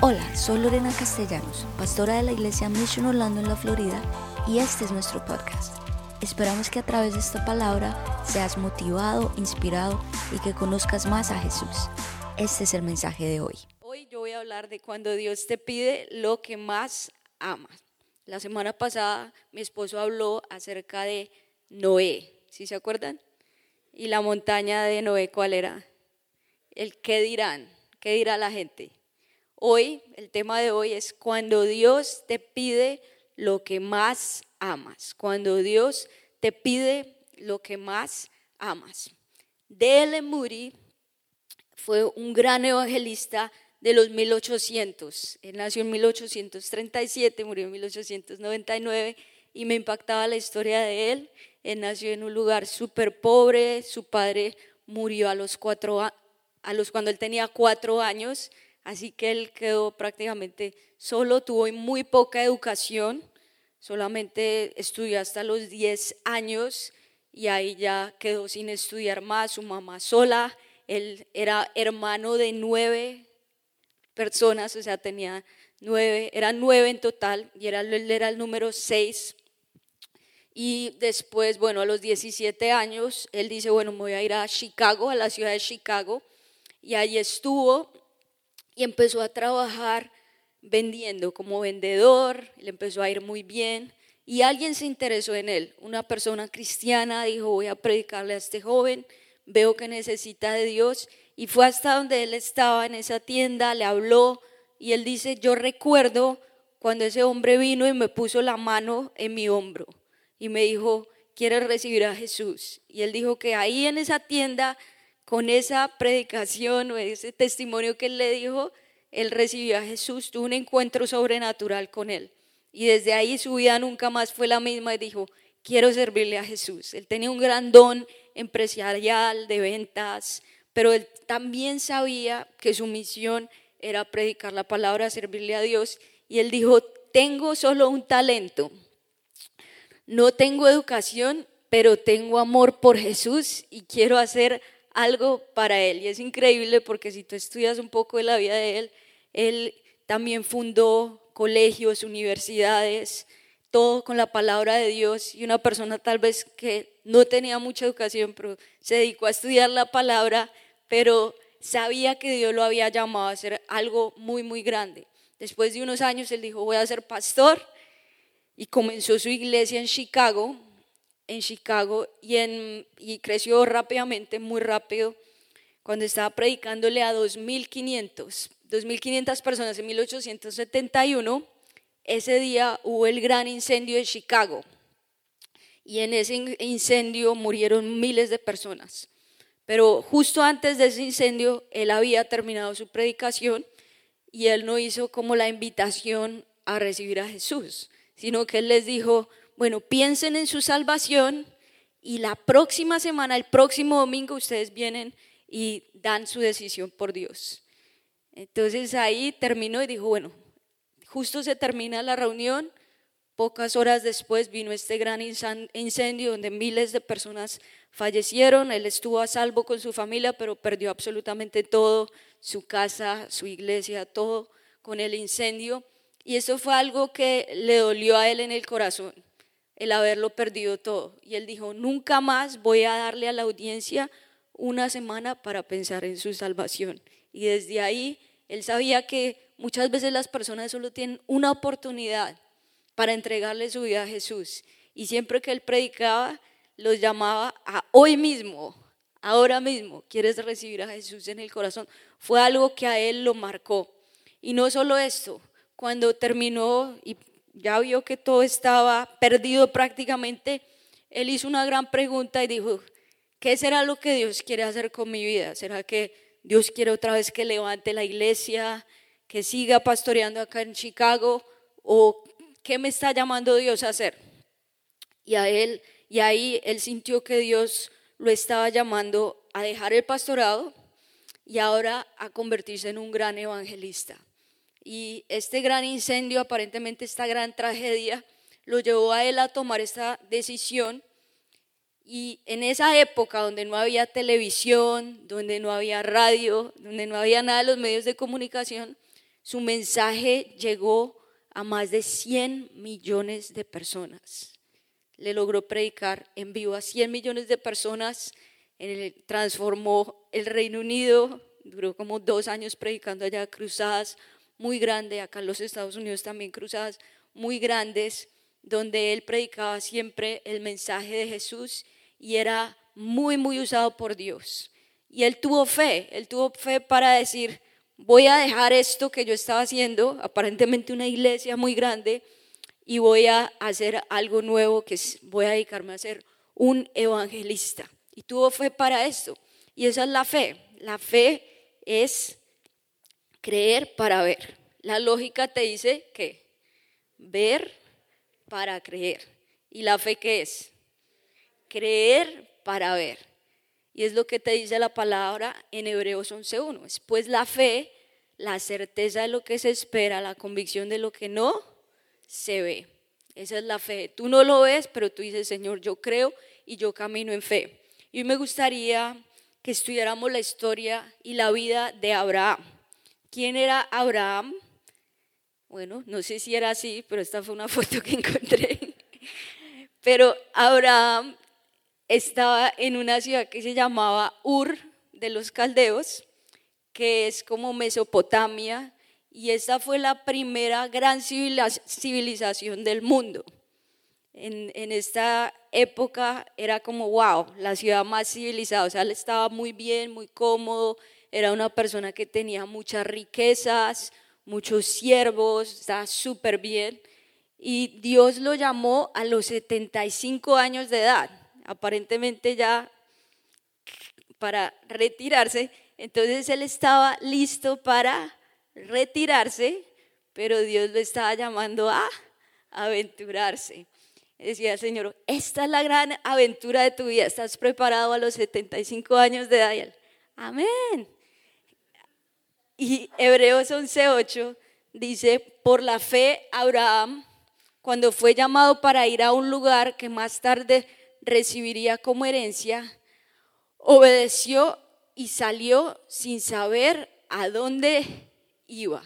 Hola, soy Lorena Castellanos, pastora de la iglesia Mission Orlando en la Florida, y este es nuestro podcast. Esperamos que a través de esta palabra seas motivado, inspirado y que conozcas más a Jesús. Este es el mensaje de hoy. Hoy yo voy a hablar de cuando Dios te pide lo que más amas. La semana pasada mi esposo habló acerca de Noé, ¿sí se acuerdan? Y la montaña de Noé, ¿cuál era? El qué dirán, qué dirá la gente. Hoy, el tema de hoy es cuando Dios te pide lo que más amas. Cuando Dios te pide lo que más amas. D.L. Moody fue un gran evangelista de los 1800. Él nació en 1837, murió en 1899 y me impactaba la historia de él. Él nació en un lugar súper pobre, su padre murió a los cuatro a los cuando él tenía cuatro años Así que él quedó prácticamente solo, tuvo muy poca educación, solamente estudió hasta los 10 años y ahí ya quedó sin estudiar más, su mamá sola, él era hermano de nueve personas, o sea, tenía nueve, eran nueve en total y era, él era el número seis. Y después, bueno, a los 17 años, él dice, bueno, me voy a ir a Chicago, a la ciudad de Chicago, y ahí estuvo y empezó a trabajar vendiendo como vendedor, le empezó a ir muy bien y alguien se interesó en él, una persona cristiana dijo voy a predicarle a este joven, veo que necesita de Dios y fue hasta donde él estaba en esa tienda, le habló y él dice, yo recuerdo cuando ese hombre vino y me puso la mano en mi hombro y me dijo, ¿quieres recibir a Jesús? Y él dijo que ahí en esa tienda con esa predicación o ese testimonio que él le dijo, él recibió a Jesús, tuvo un encuentro sobrenatural con él. Y desde ahí su vida nunca más fue la misma y dijo, quiero servirle a Jesús. Él tenía un gran don empresarial, de ventas, pero él también sabía que su misión era predicar la palabra, servirle a Dios. Y él dijo, tengo solo un talento, no tengo educación, pero tengo amor por Jesús y quiero hacer algo para él. Y es increíble porque si tú estudias un poco de la vida de él, él también fundó colegios, universidades, todo con la palabra de Dios. Y una persona tal vez que no tenía mucha educación, pero se dedicó a estudiar la palabra, pero sabía que Dios lo había llamado a hacer algo muy, muy grande. Después de unos años, él dijo, voy a ser pastor. Y comenzó su iglesia en Chicago, en Chicago y, creció rápidamente, muy rápido, cuando estaba predicándole a 2.500, 2.500 personas en 1871, ese día hubo el gran incendio de Chicago y en ese incendio murieron miles de personas. Pero justo antes de ese incendio, él había terminado su predicación y él no hizo como la invitación a recibir a Jesús, sino que él les dijo, bueno, piensen en su salvación y la próxima semana, el próximo domingo, ustedes vienen y dan su decisión por Dios. Entonces ahí terminó y dijo, bueno, justo se termina la reunión, pocas horas después vino este gran incendio donde miles de personas fallecieron, él estuvo a salvo con su familia, pero perdió absolutamente todo, su casa, su iglesia, todo con el incendio. Y eso fue algo que le dolió a él en el corazón el haberlo perdido todo. Y él dijo, nunca más voy a darle a la audiencia una semana para pensar en su salvación. Y desde ahí él sabía que muchas veces las personas solo tienen una oportunidad para entregarle su vida a Jesús. Y siempre que él predicaba, los llamaba a hoy mismo, ahora mismo, quieres recibir a Jesús en el corazón. Fue algo que a él lo marcó. Y no solo esto, cuando terminó y ya vio que todo estaba perdido prácticamente, él hizo una gran pregunta y dijo, ¿qué será lo que Dios quiere hacer con mi vida? ¿Será que Dios quiere otra vez que levante la iglesia, que siga pastoreando acá en Chicago? ¿O qué me está llamando Dios a hacer? Y a él, y ahí él sintió que Dios lo estaba llamando a dejar el pastorado y ahora a convertirse en un gran evangelista. Y este gran incendio, aparentemente esta gran tragedia, lo llevó a él a tomar esta decisión. Y en esa época donde no había televisión, donde no había radio, donde no había nada de los medios de comunicación, su mensaje llegó a más de 100 millones de personas. Le logró predicar en vivo a 100 millones de personas, transformó el Reino Unido, duró como dos años predicando allá cruzadas muy grandes, acá en los Estados Unidos también cruzadas muy grandes, donde él predicaba siempre el mensaje de Jesús y era muy, muy usado por Dios. Y él tuvo fe, él tuvo fe para decir, voy a dejar esto que yo estaba haciendo, aparentemente una iglesia muy grande, y voy a hacer algo nuevo, que voy a dedicarme a ser un evangelista. Y tuvo fe para esto. Y esa es la fe. La fe es creer para ver. La lógica te dice que ver para creer. ¿Y la fe qué es? Creer para ver. Y es lo que te dice la palabra en Hebreos 11.1. Es pues la fe, la certeza de lo que se espera, la convicción de lo que no se ve. Esa es la fe. Tú no lo ves, pero tú dices, Señor, yo creo y yo camino en fe. Y me gustaría que estudiáramos la historia y la vida de Abraham. ¿Quién era Abraham? Bueno, no sé si era así, pero esta fue una foto que encontré. Pero Abraham estaba en una ciudad que se llamaba Ur de los Caldeos, que es como Mesopotamia, y esta fue la primera gran civilización del mundo. En, en, esta época era como, wow, la ciudad más civilizada, o sea, estaba muy bien, muy cómodo, era una persona que tenía muchas riquezas, muchos siervos, estaba súper bien. Y Dios lo llamó a los 75 años de edad, aparentemente ya para retirarse. Entonces él estaba listo para retirarse, pero Dios lo estaba llamando a aventurarse. Decía Señor, esta es la gran aventura de tu vida. ¿Estás preparado a los 75 años de edad? Amén. Y Hebreos 11:8 dice, por la fe Abraham, cuando fue llamado para ir a un lugar que más tarde recibiría como herencia, obedeció y salió sin saber a dónde iba.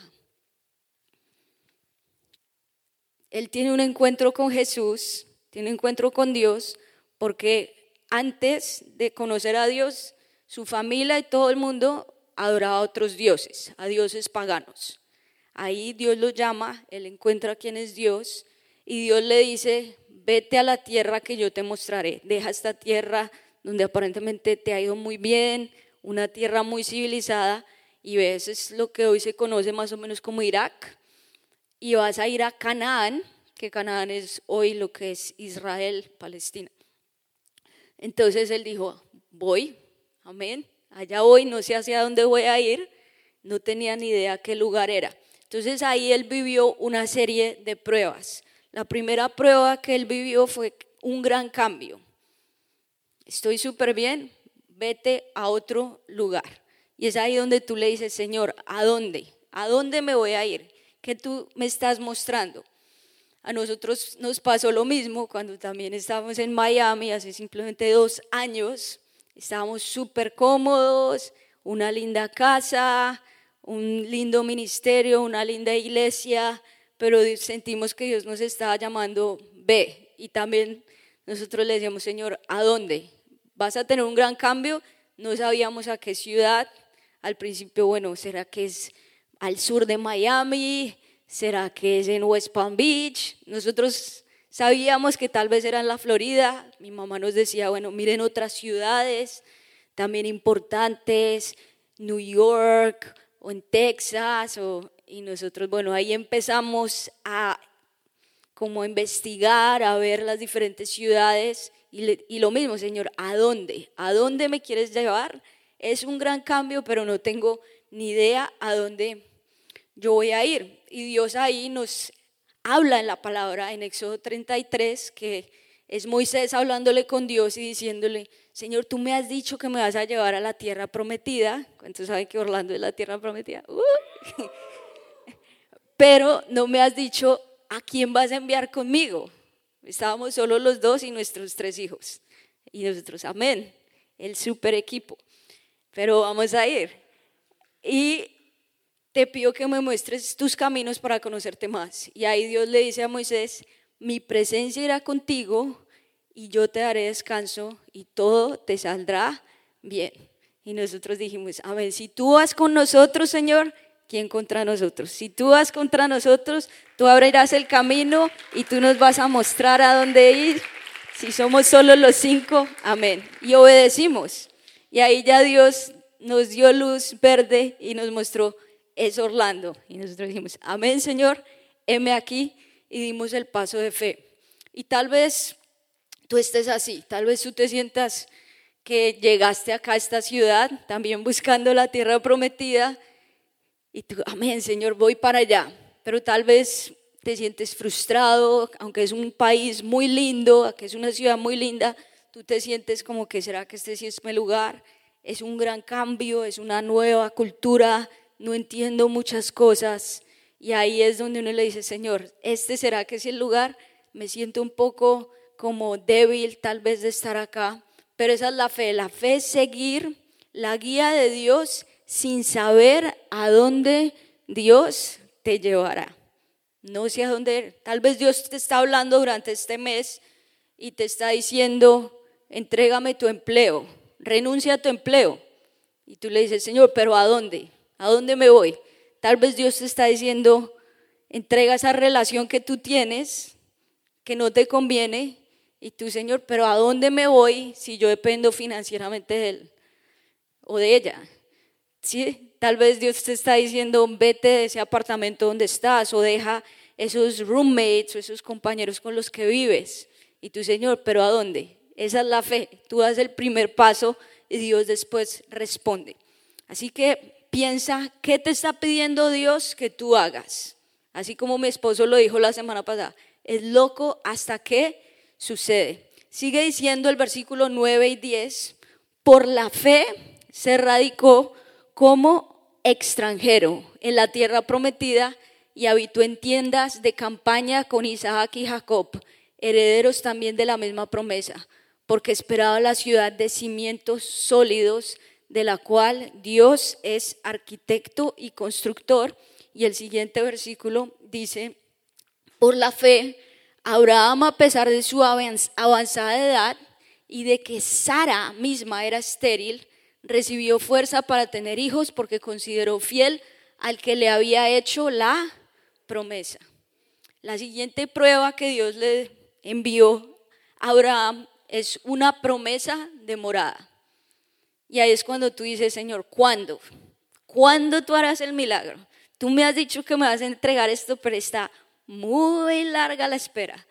Él tiene un encuentro con Jesús, tiene un encuentro con Dios, porque antes de conocer a Dios, su familia y todo el mundo adoraba a otros dioses, a dioses paganos. Ahí Dios lo llama, él encuentra quién es Dios y Dios le dice, vete a la tierra que yo te mostraré, deja esta tierra donde aparentemente te ha ido muy bien, una tierra muy civilizada y ves es lo que hoy se conoce más o menos como Irak y vas a ir a Canaán, que Canaán es hoy lo que es Israel, Palestina. Entonces él dijo, voy, amén, allá voy, no sé hacia dónde voy a ir, no tenía ni idea qué lugar era. Entonces ahí él vivió una serie de pruebas. La primera prueba que él vivió fue un gran cambio. Estoy súper bien, vete a otro lugar. Y es ahí donde tú le dices, Señor, ¿a dónde? ¿A dónde me voy a ir? ¿Qué tú me estás mostrando? A nosotros nos pasó lo mismo cuando también estábamos en Miami hace simplemente dos años. Estábamos súper cómodos, una linda casa, un lindo ministerio, una linda iglesia, pero sentimos que Dios nos estaba llamando, ve. Y también nosotros le decíamos, Señor, ¿a dónde? ¿Vas a tener un gran cambio? No sabíamos a qué ciudad. Al principio, bueno, ¿será que es al sur de Miami? ¿Será que es en West Palm Beach? Nosotros Sabíamos que tal vez era en la Florida. Mi mamá nos decía, bueno, miren otras ciudades también importantes, New York o en Texas. y nosotros, bueno, ahí empezamos a como investigar, a ver las diferentes ciudades. Y, y lo mismo, Señor, ¿a dónde? ¿A dónde me quieres llevar? Es un gran cambio, pero no tengo ni idea a dónde yo voy a ir. Y Dios ahí nos habla en la palabra en Éxodo 33 que es Moisés hablándole con Dios y diciéndole, Señor, tú me has dicho que me vas a llevar a la tierra prometida. ¿Cuántos saben que Orlando es la tierra prometida? Pero no me has dicho a quién vas a enviar conmigo. Estábamos solo los dos y nuestros tres hijos. Y nosotros, amén, el super equipo. Pero vamos a ir. Y te pido que me muestres tus caminos para conocerte más. Y ahí Dios le dice a Moisés, mi presencia irá contigo y yo te daré descanso y todo te saldrá bien. Y nosotros dijimos, a ver, si tú vas con nosotros, Señor, ¿quién contra nosotros? Si tú vas contra nosotros, tú abrirás el camino y tú nos vas a mostrar a dónde ir. Si somos solo los cinco, amén. Y obedecimos. Y ahí ya Dios nos dio luz verde y nos mostró, es Orlando. Y nosotros dijimos, amén Señor, heme aquí y dimos el paso de fe. Y tal vez tú estés así, tal vez tú te sientas que llegaste acá a esta ciudad también buscando la tierra prometida y tú, amén Señor, voy para allá. Pero tal vez te sientes frustrado, aunque es un país muy lindo, aunque es una ciudad muy linda, tú te sientes como que será que este sí es mi lugar, es un gran cambio, es una nueva cultura, no entiendo muchas cosas. Y ahí es donde uno le dice, Señor, ¿este será que es el lugar? Me siento un poco como débil tal vez de estar acá, pero esa es la fe. La fe es seguir la guía de Dios sin saber a dónde Dios te llevará. No sé a dónde. Tal vez Dios te está hablando durante este mes y te está diciendo, entrégame tu empleo, renuncia a tu empleo. Y tú le dices, Señor, pero ¿a dónde? ¿A dónde me voy? Tal vez Dios te está diciendo, entrega esa relación que tú tienes, que no te conviene, y tú, Señor, pero ¿a dónde me voy si yo dependo financieramente de Él o de ella? ¿Sí? Tal vez Dios te está diciendo, vete de ese apartamento donde estás o deja esos roommates o esos compañeros con los que vives. Y tú, Señor, pero ¿a dónde? Esa es la fe. Tú das el primer paso y Dios después responde. Así que piensa, ¿qué te está pidiendo Dios que tú hagas? Así como mi esposo lo dijo la semana pasada, es loco hasta que sucede. Sigue diciendo el versículo 9 y 10, por la fe se radicó como extranjero en la tierra prometida y habitó en tiendas de campaña con Isaac y Jacob, herederos también de la misma promesa, porque esperaba la ciudad de cimientos sólidos, de la cual Dios es arquitecto y constructor. Y el siguiente versículo dice, por la fe, Abraham, a pesar de su avanzada edad y de que Sara misma era estéril, recibió fuerza para tener hijos porque consideró fiel al que le había hecho la promesa. La siguiente prueba que Dios le envió a Abraham es una promesa de morada. Y ahí es cuando tú dices, Señor, ¿cuándo? ¿Cuándo tú harás el milagro? Tú me has dicho que me vas a entregar esto, pero está muy larga la espera.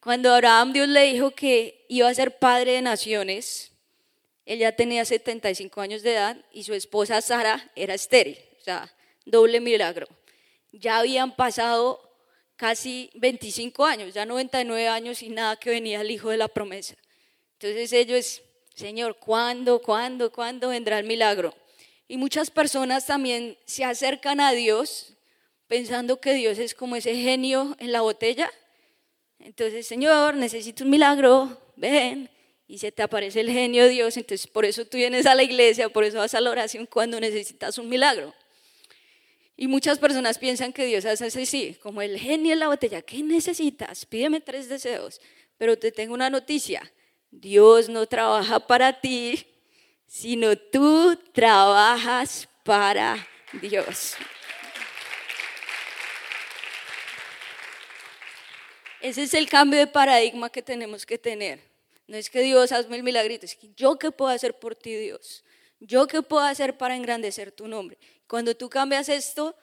Cuando Abraham Dios le dijo que iba a ser padre de naciones, él ya tenía 75 años de edad y su esposa Sara era estéril, o sea, doble milagro. Ya habían pasado casi 25 años, ya 99 años y nada que venía el hijo de la promesa. Entonces ellos, Señor, ¿cuándo, cuándo, cuándo vendrá el milagro? Y muchas personas también se acercan a Dios pensando que Dios es como ese genio en la botella. Entonces, Señor, necesito un milagro, ven. Y se te aparece el genio Dios, entonces por eso tú vienes a la iglesia, por eso vas a la oración cuando necesitas un milagro. Y muchas personas piensan que Dios hace así, como el genio en la botella, ¿qué necesitas? Pídeme tres deseos. Pero te tengo una noticia, Dios no trabaja para ti, sino tú trabajas para Dios. Ese es el cambio de paradigma que tenemos que tener. No es que Dios hazme el milagrito, es que yo qué puedo hacer por ti, Dios. Yo qué puedo hacer para engrandecer tu nombre. Cuando tú cambias esto,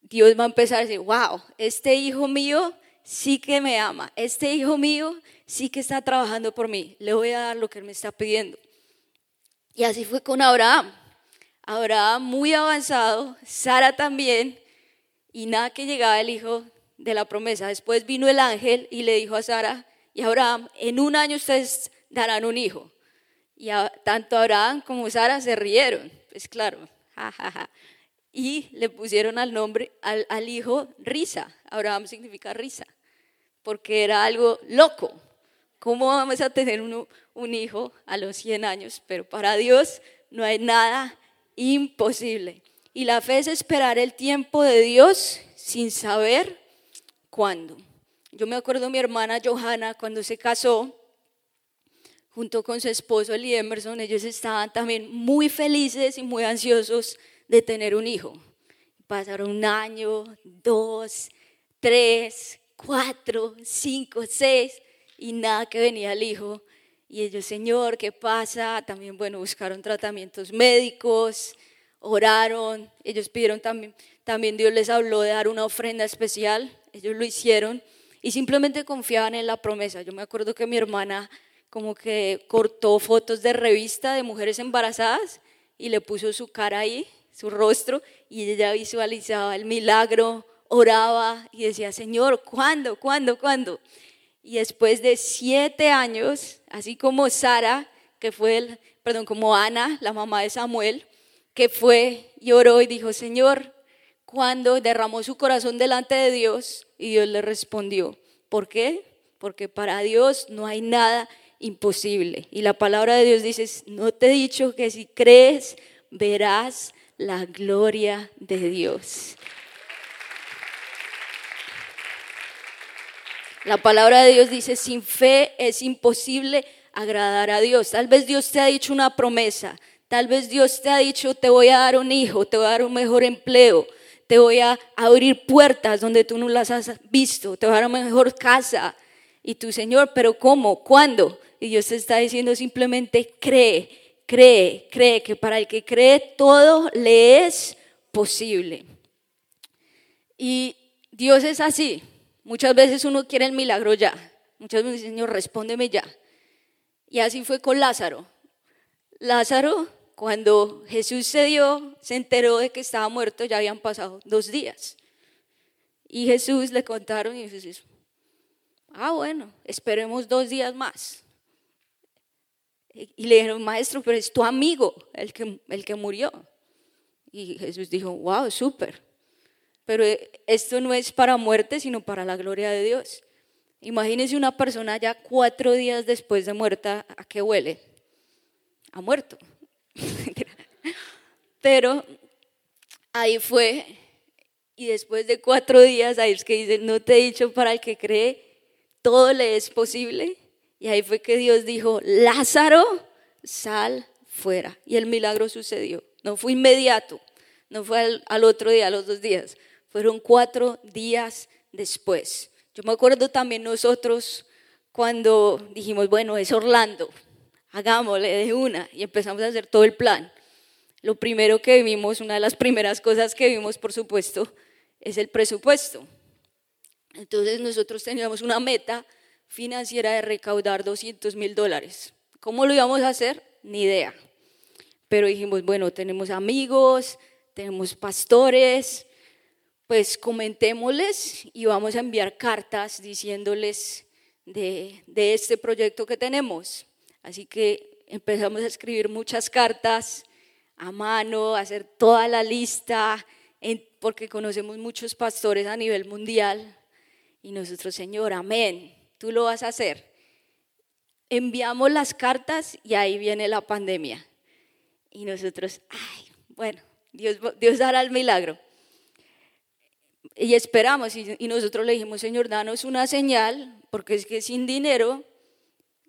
Dios va a empezar a decir, wow, este hijo mío sí que me ama. Este hijo mío sí que está trabajando por mí. Le voy a dar lo que él me está pidiendo. Y así fue con Abraham. Abraham muy avanzado, Sara también, y nada que llegaba el hijo de la promesa. Después vino el ángel y le dijo a Sara y Abraham, en un año ustedes darán un hijo. Y tanto Abraham como Sara se rieron, pues claro, Y le pusieron al nombre al, hijo risa. Abraham significa risa, porque era algo loco. ¿Cómo vamos a tener un hijo a los 100 años? Pero para Dios no hay nada imposible. Y la fe es esperar el tiempo de Dios sin saber cuándo. Yo me acuerdo mi hermana Johanna cuando se casó, junto con su esposo Eli Emerson, ellos estaban también muy felices y muy ansiosos de tener un hijo. Pasaron un año, dos, tres, cuatro, cinco, seis, y nada que venía el hijo. Y ellos, Señor, ¿qué pasa? También, bueno, buscaron tratamientos médicos, oraron, ellos pidieron también, también Dios les habló de dar una ofrenda especial, ellos lo hicieron y simplemente confiaban en la promesa. Yo me acuerdo que mi hermana como que cortó fotos de revista de mujeres embarazadas y le puso su cara ahí, su rostro, y ella visualizaba el milagro, oraba y decía, Señor, ¿cuándo? ¿Cuándo? ¿Cuándo? Y después de siete años, así como Sara, que fue, el, perdón, como Ana, la mamá de Samuel, que fue y oró y dijo, Señor, cuando derramó su corazón delante de Dios y Dios le respondió, ¿por qué? Porque para Dios no hay nada imposible. Y la palabra de Dios dice, no te he dicho que si crees, verás la gloria de Dios. La palabra de Dios dice, sin fe es imposible agradar a Dios. Tal vez Dios te ha dicho una promesa, tal vez Dios te ha dicho, te voy a dar un hijo, te voy a dar un mejor empleo, te voy a abrir puertas donde tú no las has visto, te voy a dar una mejor casa. Y tu Señor, pero ¿cómo? ¿Cuándo? Y Dios te está diciendo simplemente, cree, cree, cree, que para el que cree todo le es posible. Y Dios es así. Muchas veces uno quiere el milagro ya. Muchas veces, Señor, respóndeme ya. Y así fue con Lázaro. Lázaro, cuando Jesús se dio, se enteró de que estaba muerto, ya habían pasado dos días. Y Jesús le contaron y Jesús, ah, bueno, esperemos dos días más. Y le dijeron, maestro, pero es tu amigo el que, el que murió. Y Jesús dijo, wow, súper. Pero eh, esto no es para muerte, sino para la gloria de Dios. Imagínense una persona ya cuatro días después de muerta, ¿a qué huele? Ha muerto. Pero ahí fue, y después de cuatro días, ahí es que dice, no te he dicho para el que cree, todo le es posible. Y ahí fue que Dios dijo, Lázaro, sal fuera. Y el milagro sucedió. No fue inmediato, no fue al, otro día, a los dos días, fueron cuatro días después. Yo me acuerdo también nosotros cuando dijimos, bueno, es Orlando, hagámosle de una y empezamos a hacer todo el plan. Lo primero que vimos, una de las primeras cosas que vimos, por supuesto, es el presupuesto. Entonces nosotros teníamos una meta financiera de recaudar 200 mil dólares. ¿Cómo lo íbamos a hacer? Ni idea. Pero dijimos, bueno, tenemos amigos, tenemos pastores, pues comentémosles y vamos a enviar cartas diciéndoles de, este proyecto que tenemos. Así que empezamos a escribir muchas cartas a mano, a hacer toda la lista, porque conocemos muchos pastores a nivel mundial. Y nosotros, Señor, amén, tú lo vas a hacer. Enviamos las cartas y ahí viene la pandemia. Y nosotros, ay, bueno, Dios, Dios hará el milagro y esperamos y, nosotros le dijimos, Señor, danos una señal, porque es que sin dinero,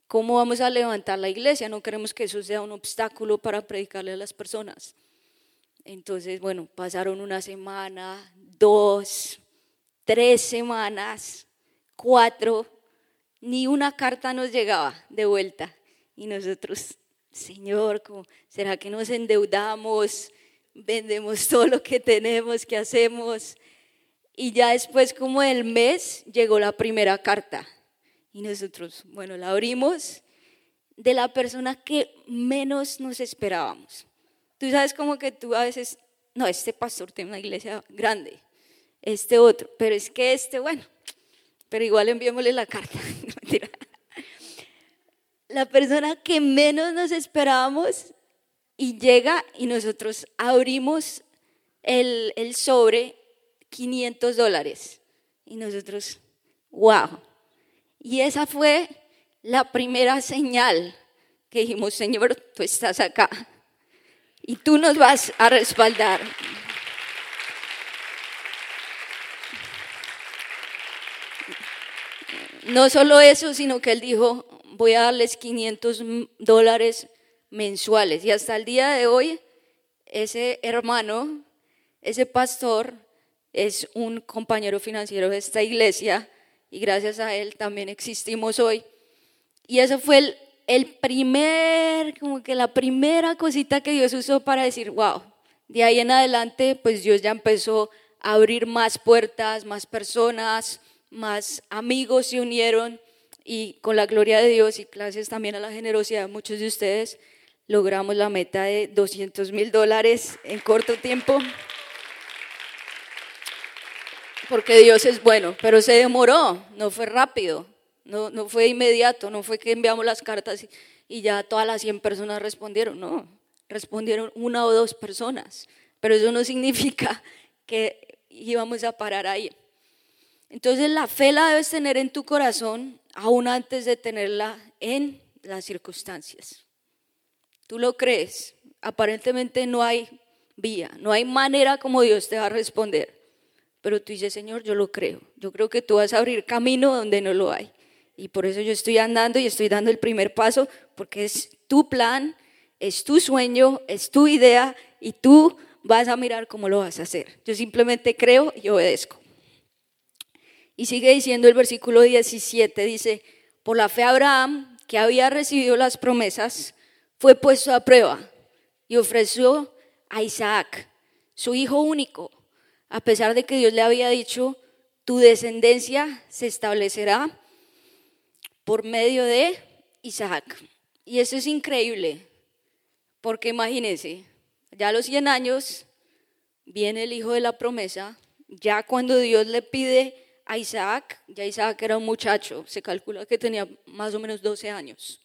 ¿cómo vamos a levantar la iglesia? No queremos que eso sea un obstáculo para predicarle a las personas. Entonces, bueno, pasaron una semana, dos, tres semanas, cuatro, ni una carta nos llegaba de vuelta. Y nosotros, Señor, ¿será que nos endeudamos? Vendemos todo lo que tenemos, ¿qué hacemos? Y ya después como del mes llegó la primera carta. Y nosotros, bueno, la abrimos de la persona que menos nos esperábamos. Tú sabes como que tú a veces, no, este pastor tiene una iglesia grande, este otro, pero es que este, bueno, pero igual enviémosle la carta. la persona que menos nos esperábamos y llega y nosotros abrimos el, el sobre 500 dólares. Y nosotros, wow. Y esa fue la primera señal que dijimos, Señor, tú estás acá. Y tú nos vas a respaldar. No solo eso, sino que él dijo, voy a darles 500 dólares mensuales. Y hasta el día de hoy, ese hermano, ese pastor, es un compañero financiero de esta iglesia y gracias a él también existimos hoy. Y eso fue el, primer, como que la primera cosita que Dios usó para decir, wow, de ahí en adelante, pues Dios ya empezó a abrir más puertas, más personas, más amigos se unieron y con la gloria de Dios y gracias también a la generosidad de muchos de ustedes, logramos la meta de 200 mil dólares en corto tiempo. Porque Dios es bueno, pero se demoró, no fue rápido, no, no fue inmediato, no fue que enviamos las cartas y, y ya todas las 100 personas respondieron, no, respondieron una o dos personas, pero eso no significa que íbamos a parar ahí. Entonces la fe la debes tener en tu corazón aún antes de tenerla en las circunstancias. Tú lo crees, aparentemente no hay vía, no hay manera como Dios te va a responder, pero tú dices, Señor, yo lo creo, yo creo que tú vas a abrir camino donde no lo hay. Y por eso yo estoy andando y estoy dando el primer paso, porque es tu plan, es tu sueño, es tu idea y tú vas a mirar cómo lo vas a hacer. Yo simplemente creo y obedezco. Y sigue diciendo el versículo 17, dice, por la fe Abraham, que había recibido las promesas, fue puesto a prueba y ofreció a Isaac, su hijo único, a pesar de que Dios le había dicho, tu descendencia se establecerá por medio de Isaac. Y eso es increíble, porque imagínense, ya a los 100 años viene el hijo de la promesa, ya cuando Dios le pide a Isaac, ya Isaac era un muchacho, se calcula que tenía más o menos 12 años.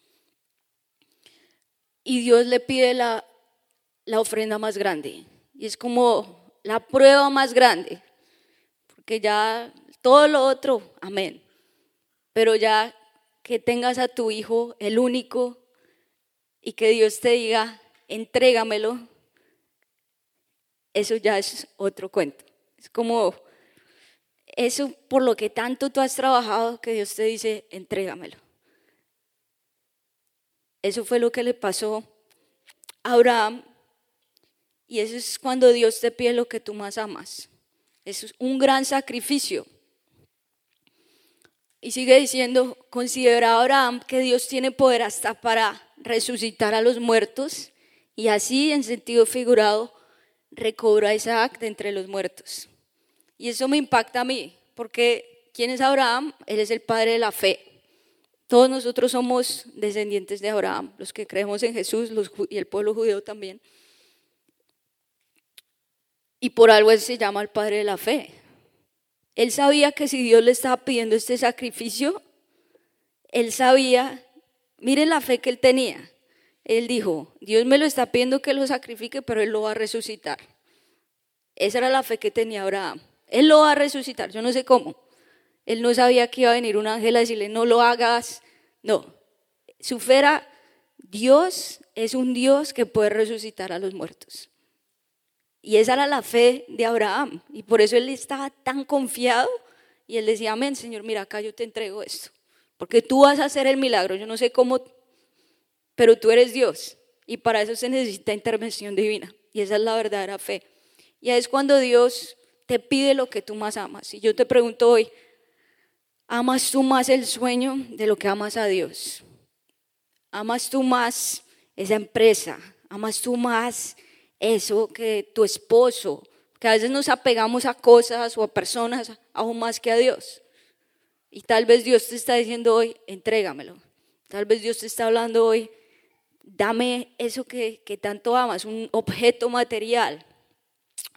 Y Dios le pide la, la ofrenda más grande. Y es como la prueba más grande, porque ya todo lo otro, amén. Pero ya que tengas a tu hijo, el único, y que Dios te diga, entrégamelo, eso ya es otro cuento. Es como eso por lo que tanto tú has trabajado que Dios te dice, entrégamelo. Eso fue lo que le pasó a Abraham y eso es cuando Dios te pide lo que tú más amas. Es un gran sacrificio. Y sigue diciendo, considera Abraham que Dios tiene poder hasta para resucitar a los muertos y así en sentido figurado recobra a Isaac de entre los muertos. Y eso me impacta a mí, porque ¿quién es Abraham? Él es el padre de la fe. Todos nosotros somos descendientes de Abraham, los que creemos en Jesús y el pueblo judío también. Y por algo él se llama el padre de la fe. Él sabía que si Dios le estaba pidiendo este sacrificio, él sabía, mire la fe que él tenía. Él dijo, Dios me lo está pidiendo que lo sacrifique, pero él lo va a resucitar. Esa era la fe que tenía Abraham. Él lo va a resucitar, yo no sé cómo. Él no sabía que iba a venir un ángel a decirle, no lo hagas. No, su fe era, Dios es un Dios que puede resucitar a los muertos. Y esa era la fe de Abraham. Y por eso él estaba tan confiado. Y él decía, amén, Señor, mira, acá yo te entrego esto. Porque tú vas a hacer el milagro. Yo no sé cómo, pero tú eres Dios. Y para eso se necesita intervención divina. Y esa es la verdadera fe. Y es cuando Dios te pide lo que tú más amas. Y yo te pregunto hoy, ¿amas tú más el sueño de lo que amas a Dios? ¿Amas tú más esa empresa? ¿Amas tú más eso que tu esposo? Que a veces nos apegamos a cosas o a personas aún más que a Dios. Y tal vez Dios te está diciendo hoy, entrégamelo. Tal vez Dios te está hablando hoy, dame eso que, que tanto amas, un objeto material,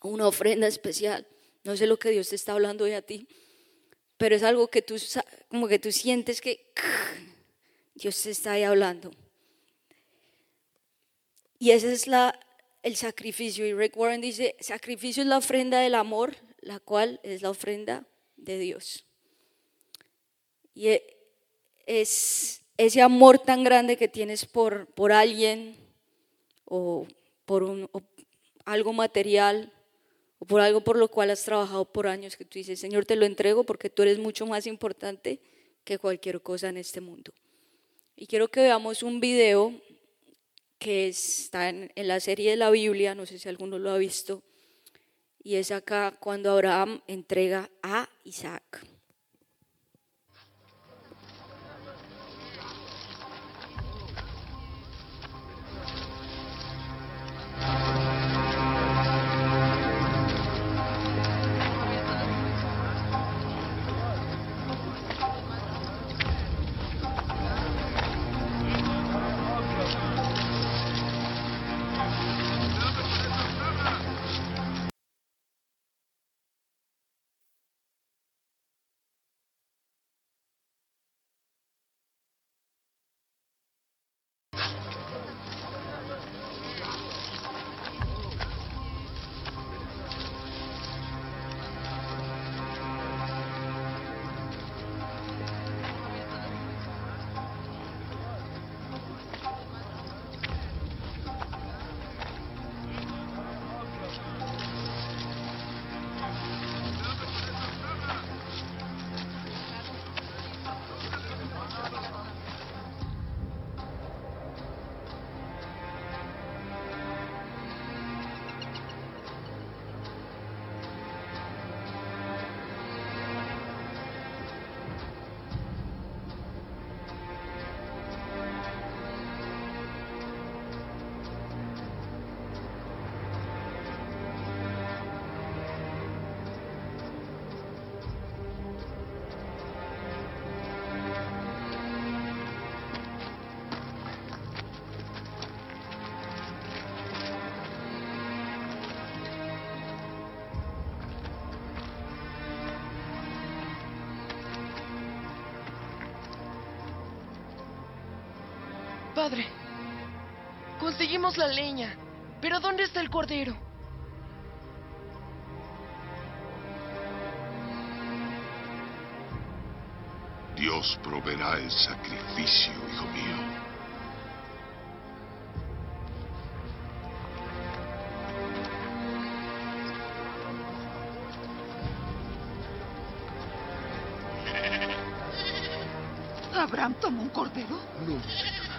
una ofrenda especial. No sé lo que Dios te está hablando hoy a ti, pero es algo que tú, como que tú sientes que Dios te está ahí hablando. Y ese es la, el sacrificio. Y Rick Warren dice, sacrificio es la ofrenda del amor, la cual es la ofrenda de Dios. Y e, es ese amor tan grande que tienes por, por alguien o por un, algo material o por algo por lo cual has trabajado por años, que tú dices, Señor, te lo entrego porque tú eres mucho más importante que cualquier cosa en este mundo. Y quiero que veamos un video que está en, la serie de la Biblia, no sé si alguno lo ha visto, y es acá cuando Abraham entrega a Isaac. Conseguimos la leña, pero ¿dónde está el cordero? Dios proveerá el sacrificio, hijo mío. ¿Abraham tomó un cordero? No.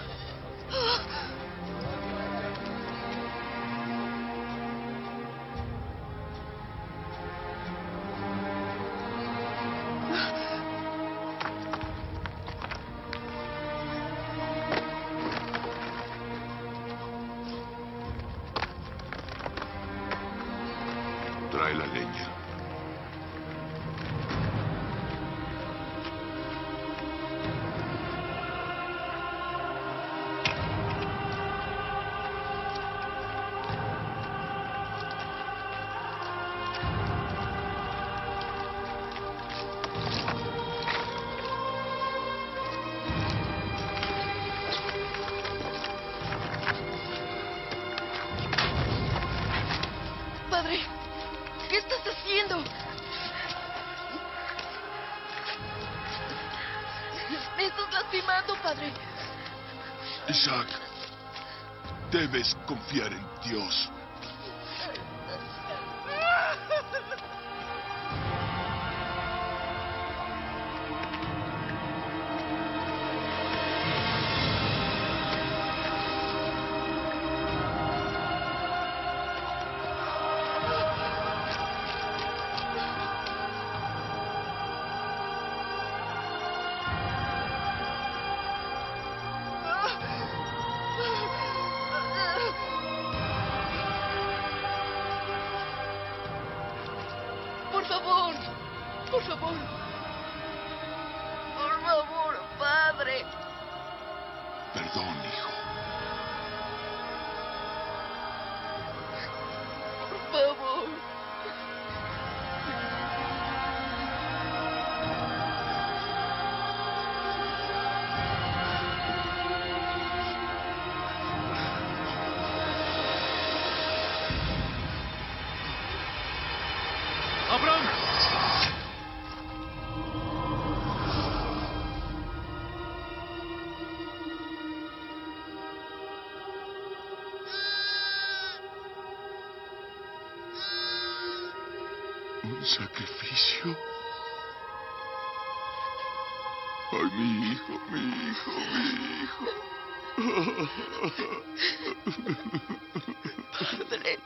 Isaac, debes confiar en Dios. Sacrificio? Ay, mi hijo, mi hijo, mi hijo. Padre.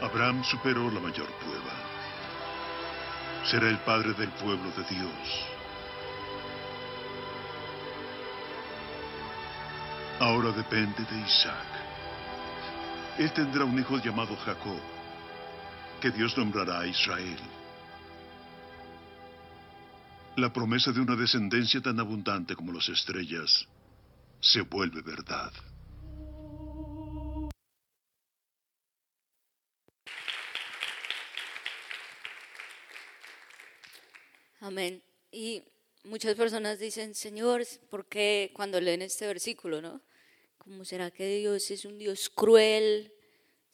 Abraham superó la mayor prueba. Será el padre del pueblo de Dios. Ahora depende de Isaac. Él tendrá un hijo llamado Jacob, que Dios nombrará a Israel. La promesa de una descendencia tan abundante como las estrellas se vuelve verdad. Amén. Y muchas personas dicen, Señor, ¿por qué cuando leen este versículo, no? ¿Cómo será que Dios es un Dios cruel?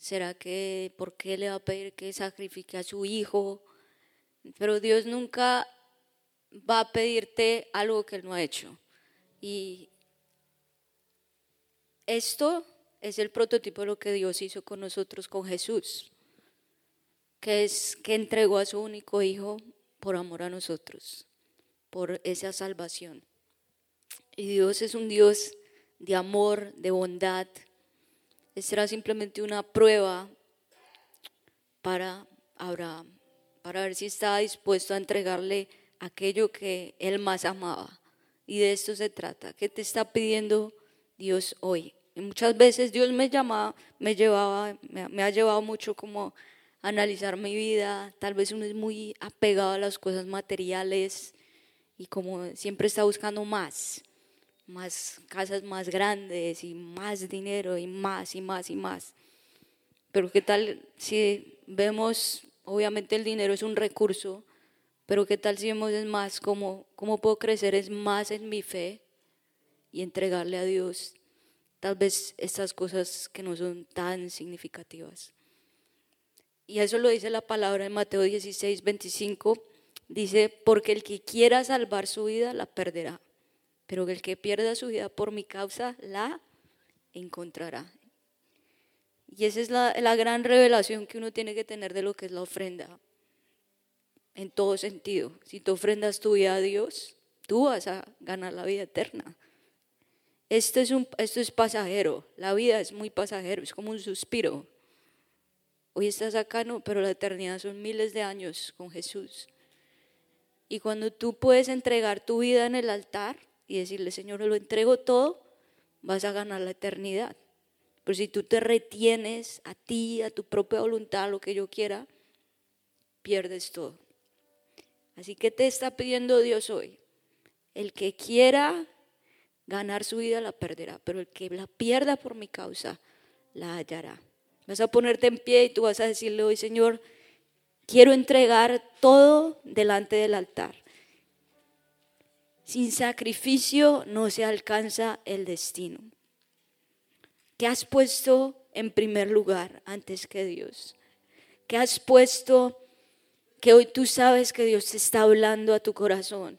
¿Será que por qué le va a pedir que sacrifique a su hijo? Pero Dios nunca va a pedirte algo que Él no ha hecho. Y esto es el prototipo de lo que Dios hizo con nosotros, con Jesús, que es que entregó a su único hijo por amor a nosotros, por esa salvación. Y Dios es un Dios de amor, de bondad. Esta era simplemente una prueba para Abraham, para ver si estaba dispuesto a entregarle aquello que él más amaba. Y de esto se trata. ¿Qué te está pidiendo Dios hoy? Y muchas veces Dios me llamaba, me llevaba, me, me ha llevado mucho como a analizar mi vida. Tal vez uno es muy apegado a las cosas materiales y como siempre está buscando más, más casas más grandes y más dinero y más y más y más. Pero qué tal si vemos, obviamente el dinero es un recurso, pero qué tal si vemos es más cómo, cómo puedo crecer es más en mi fe y entregarle a Dios tal vez estas cosas que no son tan significativas. Y eso lo dice la palabra en Mateo 16, 25. Dice, porque el que quiera salvar su vida la perderá, pero el que pierda su vida por mi causa la encontrará. Y esa es la, la gran revelación que uno tiene que tener de lo que es la ofrenda. En todo sentido. Si tú ofrendas tu vida a Dios, tú vas a ganar la vida eterna. Esto es, un, esto es pasajero, la vida es muy pasajero, es como un suspiro. Hoy estás acá, no, pero la eternidad son miles de años con Jesús. Y cuando tú puedes entregar tu vida en el altar y decirle, Señor, lo entrego todo, vas a ganar la eternidad. Pero si tú te retienes a ti, a tu propia voluntad, lo que yo quiera, pierdes todo. Así que te está pidiendo Dios hoy. El que quiera ganar su vida la perderá, pero el que la pierda por mi causa la hallará. Vas a ponerte en pie y tú vas a decirle hoy, Señor, quiero entregar todo delante del altar. Sin sacrificio no se alcanza el destino. ¿Qué has puesto en primer lugar antes que Dios? ¿Qué has puesto que hoy tú sabes que Dios te está hablando a tu corazón?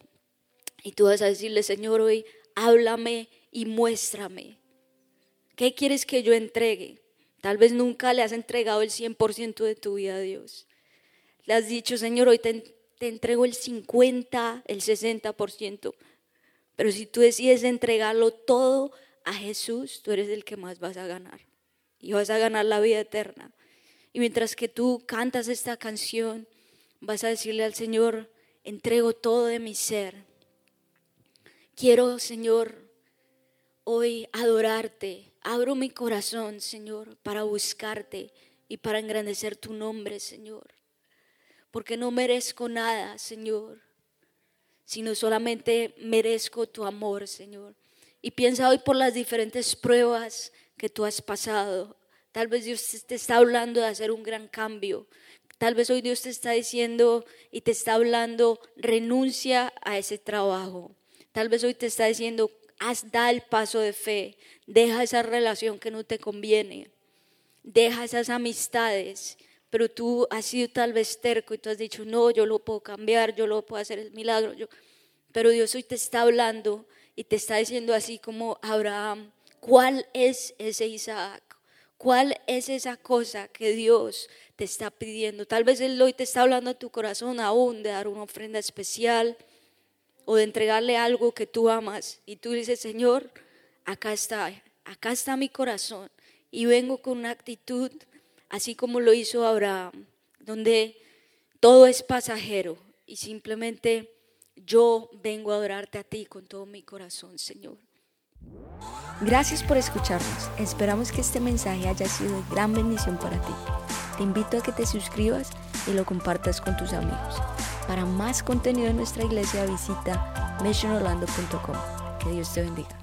Y tú vas a decirle, Señor, hoy háblame y muéstrame. ¿Qué quieres que yo entregue? Tal vez nunca le has entregado el 100% de tu vida a Dios. Le has dicho, Señor, hoy te, te entrego el 50, el 60%. Pero si tú decides entregarlo todo a Jesús, tú eres el que más vas a ganar. Y vas a ganar la vida eterna. Y mientras que tú cantas esta canción, vas a decirle al Señor, entrego todo de mi ser. quiero, Señor, hoy adorarte. Abro mi corazón, Señor, para buscarte y para engrandecer tu nombre, Señor. Porque no merezco nada, Señor, sino solamente merezco tu amor, Señor. Y piensa hoy por las diferentes pruebas que tú has pasado. Tal vez Dios te está hablando de hacer un gran cambio. Tal vez hoy Dios te está diciendo y te está hablando, renuncia a ese trabajo. Tal vez hoy te está diciendo, haz, da el paso de fe, deja esa relación que no te conviene, deja esas amistades, pero tú has sido tal vez terco y tú has dicho, no, yo lo puedo cambiar, yo lo puedo hacer el milagro, pero Dios hoy te está hablando y te está diciendo así como Abraham, ¿cuál es ese Isaac? ¿Cuál es esa cosa que Dios te está pidiendo? Tal vez Él hoy te está hablando a tu corazón aún de dar una ofrenda especial o de entregarle algo que tú amas y tú dices, Señor, acá está, acá está mi corazón y vengo con una actitud así como lo hizo Abraham, donde todo es pasajero y simplemente yo vengo a adorarte a ti con todo mi corazón, Señor. Gracias por escucharnos. Esperamos que este mensaje haya sido de gran bendición para ti. Te invito a que te suscribas y lo compartas con tus amigos. Para más contenido en nuestra iglesia visita missionorlando.com. Que Dios te bendiga.